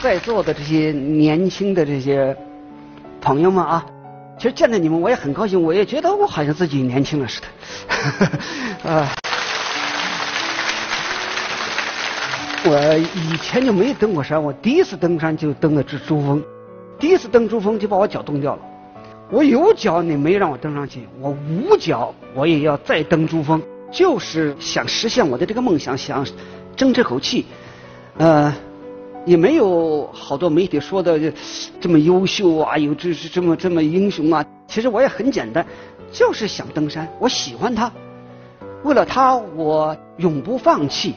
在座的这些年轻的这些朋友们啊，其实见到你们我也很高兴，我也觉得我好像自己年轻了似的。啊，我以前就没登过山，我第一次登山就登的是珠峰，第一次登珠峰就把我脚冻掉了。我有脚你没让我登上去，我无脚我也要再登珠峰，就是想实现我的这个梦想，想争这口气。呃，也没有好多媒体说的这么优秀啊，有这是这么这么英雄啊。其实我也很简单，就是想登山，我喜欢它，为了它我永不放弃。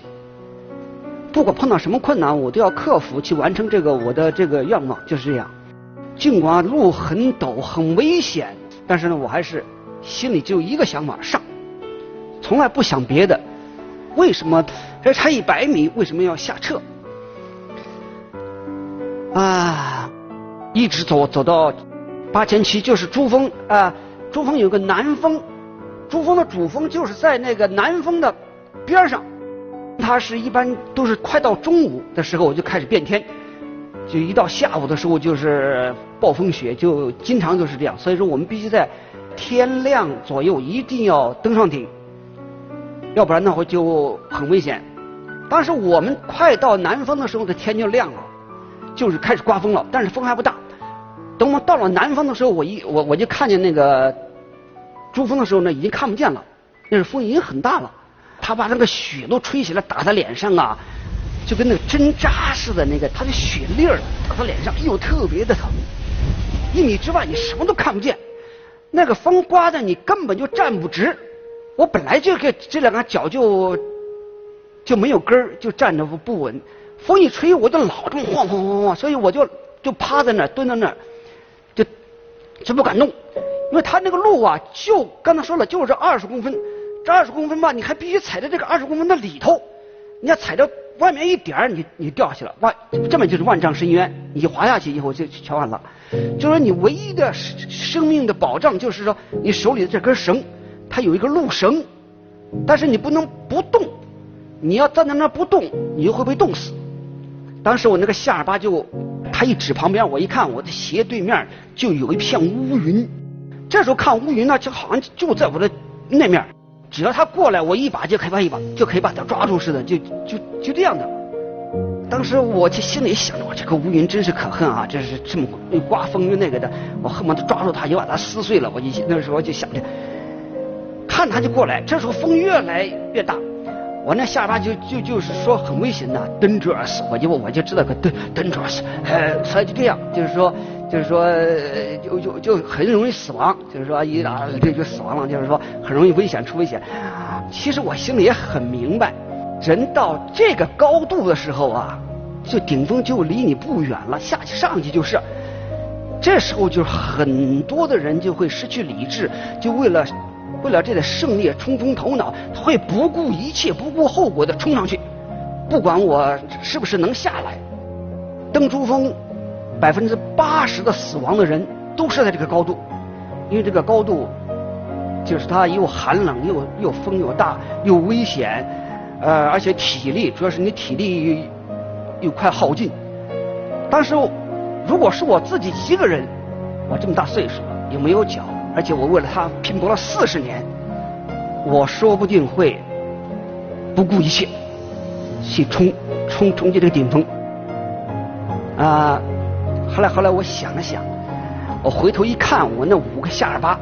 不管碰到什么困难，我都要克服去完成这个我的这个愿望，就是这样。尽管路很陡很危险，但是呢，我还是心里只有一个想法：上，从来不想别的。为什么这差一百米？为什么要下撤？啊，一直走走到八千七，就是珠峰啊。珠峰有个南峰，珠峰的主峰就是在那个南峰的边上。它是一般都是快到中午的时候，我就开始变天，就一到下午的时候就是暴风雪，就经常就是这样。所以说，我们必须在天亮左右一定要登上顶，要不然的话就很危险。当时我们快到南峰的时候，的天就亮了。就是开始刮风了，但是风还不大。等我到了南方的时候，我一我我就看见那个珠峰的时候呢，已经看不见了，那是风已经很大了。他把那个雪都吹起来打在脸上啊，就跟那个针扎似的，那个他的雪粒儿打在脸上，哎呦特别的疼。一米之外你什么都看不见，那个风刮的你根本就站不直。我本来就这这两个脚就就没有根儿，就站着不不稳。风一吹，我就老这么晃晃晃晃，所以我就就趴在那儿，蹲在那儿，就就不敢动，因为他那个路啊，就刚才说了，就是二十公分，这二十公分吧，你还必须踩在这个二十公分的里头，你要踩着外面一点儿，你你掉下去了，万这么就是万丈深渊，你滑下去以后就全完了。就说你唯一的生命的保障，就是说你手里的这根绳，它有一个路绳，但是你不能不动，你要站在那儿不动，你就会被冻死。当时我那个下尔巴就，他一指旁边，我一看，我的斜对面就有一片乌云。这时候看乌云呢，就好像就在我的那面，只要他过来，我一把就可以把一把就可以把他抓住似的，就就就这样的。当时我就心里想着，我这个乌云真是可恨啊！这是这么又刮风又那个的，我恨不得抓住他，就把他撕碎了。我就那时候就想着，看他就过来。这时候风越来越大。我那下巴就就就是说很危险的，dangerous，我就我就知道个 dangerous，呃，所以就这样，就是说就是说就就就很容易死亡，就是说一打这就死亡了，就是说很容易危险出危险。其实我心里也很明白，人到这个高度的时候啊，就顶峰就离你不远了，下去上去就是，这时候就很多的人就会失去理智，就为了。为了这个胜利冲冲头脑，他会不顾一切、不顾后果的冲上去，不管我是不是能下来。登珠峰，百分之八十的死亡的人都是在这个高度，因为这个高度就是它又寒冷又又风又大又危险，呃，而且体力主要是你体力又快耗尽。当时如果是我自己一个人，我这么大岁数了，又没有脚。而且我为了他拼搏了四十年，我说不定会不顾一切去冲冲冲击这个顶峰。啊，后来后来我想了想，我回头一看，我那五个下尔巴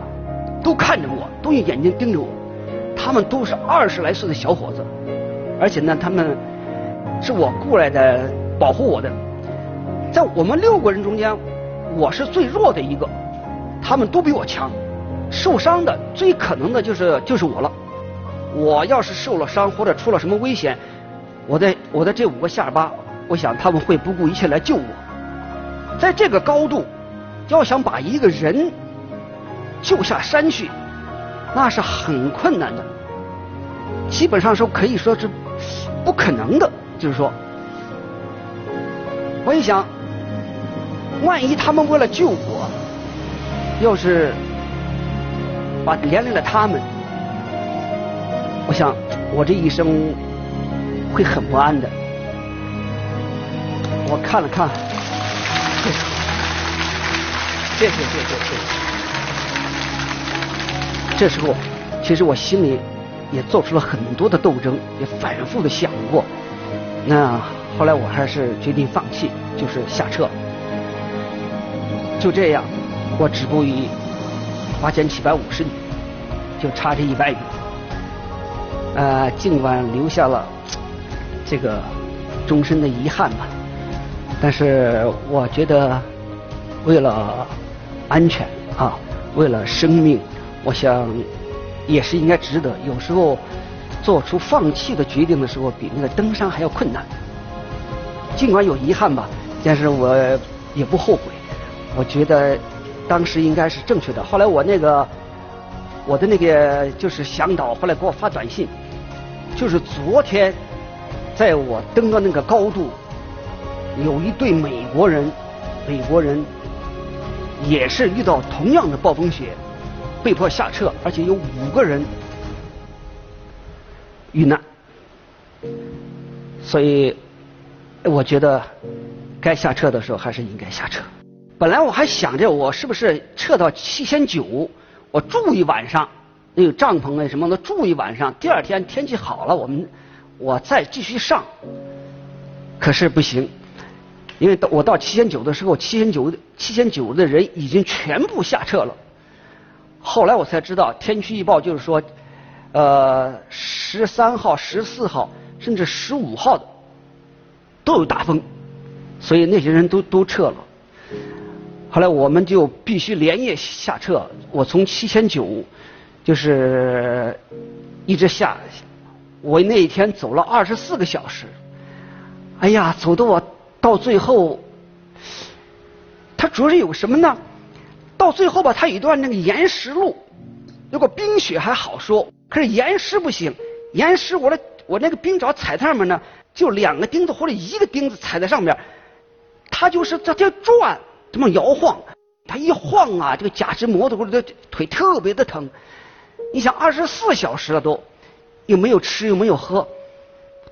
都看着我，都用眼睛盯着我，他们都是二十来岁的小伙子，而且呢，他们是我雇来的保护我的，在我们六个人中间，我是最弱的一个。他们都比我强，受伤的最可能的就是就是我了。我要是受了伤或者出了什么危险，我的我的这五个下巴，我想他们会不顾一切来救我。在这个高度，要想把一个人救下山去，那是很困难的，基本上说可以说是不可能的。就是说，我一想，万一他们为了救我。要是把连累了他们，我想我这一生会很不安的。我看了看，谢谢谢谢谢谢。谢谢这时候，其实我心里也做出了很多的斗争，也反复的想过。那后来我还是决定放弃，就是下撤。就这样，我止步于八千七百五十米，就差这一百米。呃，尽管留下了这个终身的遗憾吧，但是我觉得为了安全啊，为了生命，我想也是应该值得。有时候做出放弃的决定的时候，比那个登山还要困难。尽管有遗憾吧，但是我也不后悔。我觉得当时应该是正确的。后来我那个。我的那个就是向导，后来给我发短信，就是昨天，在我登到那个高度，有一对美国人，美国人也是遇到同样的暴风雪，被迫下撤，而且有五个人遇难，所以我觉得该下撤的时候还是应该下撤。本来我还想着我是不是撤到七千九。我住一晚上，那个帐篷啊什么的住一晚上。第二天天气好了，我们我再继续上。可是不行，因为到我到七千九的时候，七千九七千九的人已经全部下撤了。后来我才知道，天气预报就是说，呃，十三号、十四号甚至十五号的都有大风，所以那些人都都撤了。后来我们就必须连夜下撤。我从七千九，就是一直下，我那一天走了二十四个小时。哎呀，走的我到最后，它主要是有什么呢？到最后吧，它有一段那个岩石路，如果冰雪还好说，可是岩石不行。岩石，我的我那个冰爪踩在上面呢，就两个钉子或者一个钉子踩在上面，它就是在这转。这么摇晃，他一晃啊，这个假肢摩托或者腿特别的疼。你想二十四小时了都，又没有吃又没有喝，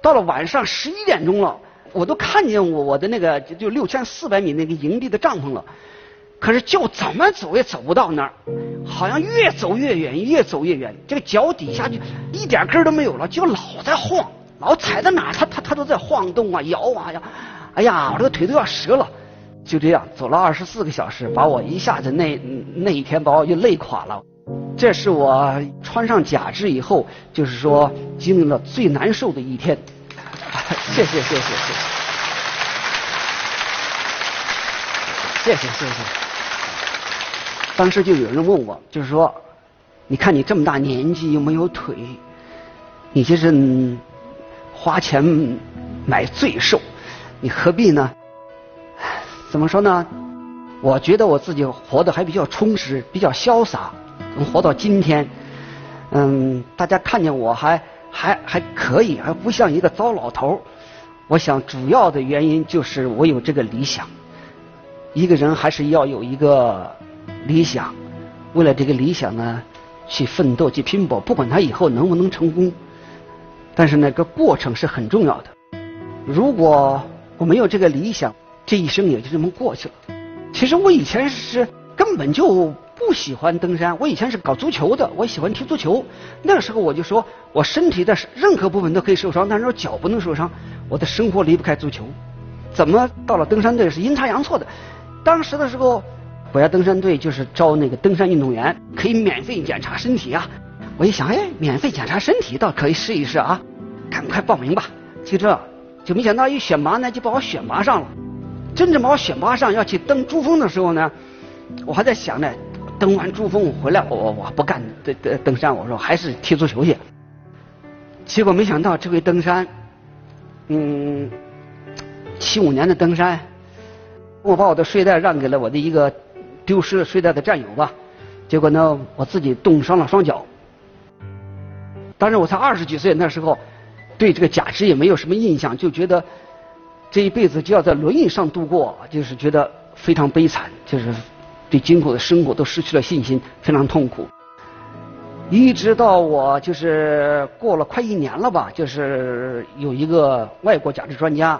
到了晚上十一点钟了，我都看见我我的那个就六千四百米那个营地的帐篷了，可是就怎么走也走不到那儿，好像越走越远，越走越远，这个脚底下就一点根都没有了，就老在晃，老踩在哪，它它它都在晃动啊，摇啊呀，哎呀，我这个腿都要折了。就这样走了二十四个小时，把我一下子那那一天把我就累垮了。这是我穿上假肢以后，就是说经历了最难受的一天。谢谢谢谢谢谢，谢谢谢谢。当时就有人问我，就是说，你看你这么大年纪又没有腿，你就是花钱买罪受，你何必呢？怎么说呢？我觉得我自己活得还比较充实，比较潇洒，能活到今天。嗯，大家看见我还还还可以，还不像一个糟老头。我想主要的原因就是我有这个理想。一个人还是要有一个理想，为了这个理想呢，去奋斗去拼搏，不管他以后能不能成功，但是那个过程是很重要的。如果我没有这个理想，这一生也就这么过去了。其实我以前是根本就不喜欢登山，我以前是搞足球的，我喜欢踢足球。那时候我就说，我身体的任何部分都可以受伤，但是我脚不能受伤。我的生活离不开足球。怎么到了登山队是阴差阳错的？当时的时候，国家登山队就是招那个登山运动员，可以免费检查身体啊。我一想，哎，免费检查身体倒可以试一试啊，赶快报名吧。就这，就没想到一选拔呢，就把我选拔上了。真正把我选拔上要去登珠峰的时候呢，我还在想呢，登完珠峰回来，我我我不干登登登山，我说还是踢足球去。结果没想到这回登山，嗯，七五年的登山，我把我的睡袋让给了我的一个丢失了睡袋的战友吧，结果呢，我自己冻伤了双脚。当时我才二十几岁，那时候对这个假肢也没有什么印象，就觉得。这一辈子就要在轮椅上度过，就是觉得非常悲惨，就是对今后的生活都失去了信心，非常痛苦。一直到我就是过了快一年了吧，就是有一个外国假肢专家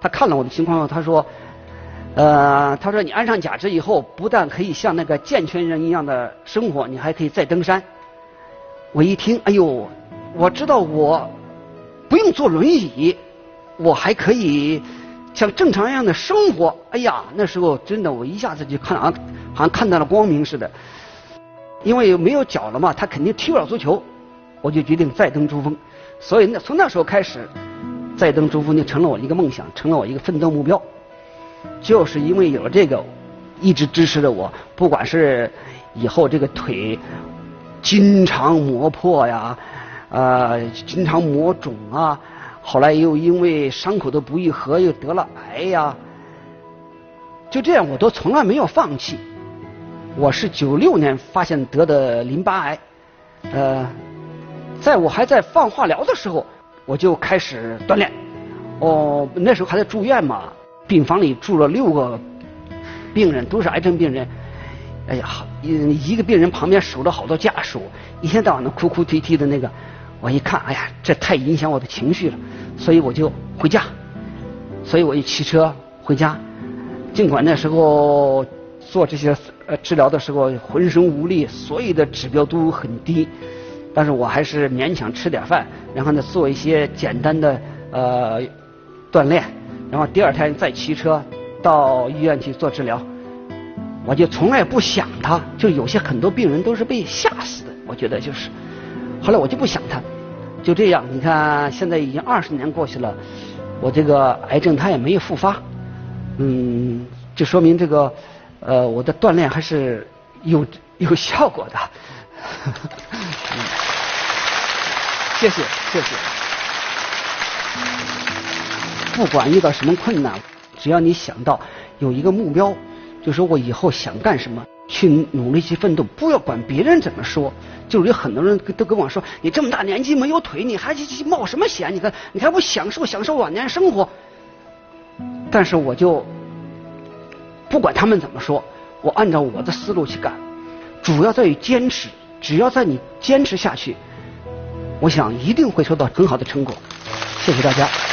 他看了我的情况后，他说，呃，他说你安上假肢以后，不但可以像那个健全人一样的生活，你还可以再登山。我一听，哎呦，我知道我不用坐轮椅，我还可以像正常一样的生活。哎呀，那时候真的，我一下子就看啊，好像看到了光明似的。因为没有脚了嘛，他肯定踢不了足球，我就决定再登珠峰。所以那从那时候开始，再登珠峰就成了我一个梦想，成了我一个奋斗目标。就是因为有了这个，一直支持着我，不管是以后这个腿经常磨破呀，呃，经常磨肿啊，后来又因为伤口的不愈合又得了癌呀，就这样我都从来没有放弃。我是九六年发现得的淋巴癌，呃，在我还在放化疗的时候，我就开始锻炼。哦，那时候还在住院嘛，病房里住了六个病人，都是癌症病人。哎呀，一一个病人旁边守着好多家属，一天到晚的哭哭啼啼的那个。我一看，哎呀，这太影响我的情绪了，所以我就回家。所以我就骑车回家，尽管那时候。做这些呃治疗的时候浑身无力，所有的指标都很低，但是我还是勉强吃点饭，然后呢做一些简单的呃锻炼，然后第二天再骑车到医院去做治疗。我就从来不想他，就有些很多病人都是被吓死的，我觉得就是。后来我就不想他，就这样，你看现在已经二十年过去了，我这个癌症它也没有复发，嗯，就说明这个。呃，我的锻炼还是有有效果的，谢谢谢谢。不管遇到什么困难，只要你想到有一个目标，就说我以后想干什么，去努力去奋斗，不要管别人怎么说。就是有很多人都跟我说，你这么大年纪没有腿，你还去去冒什么险？你看你还不享受享受晚年生活？但是我就。不管他们怎么说，我按照我的思路去干，主要在于坚持。只要在你坚持下去，我想一定会收到很好的成果。谢谢大家。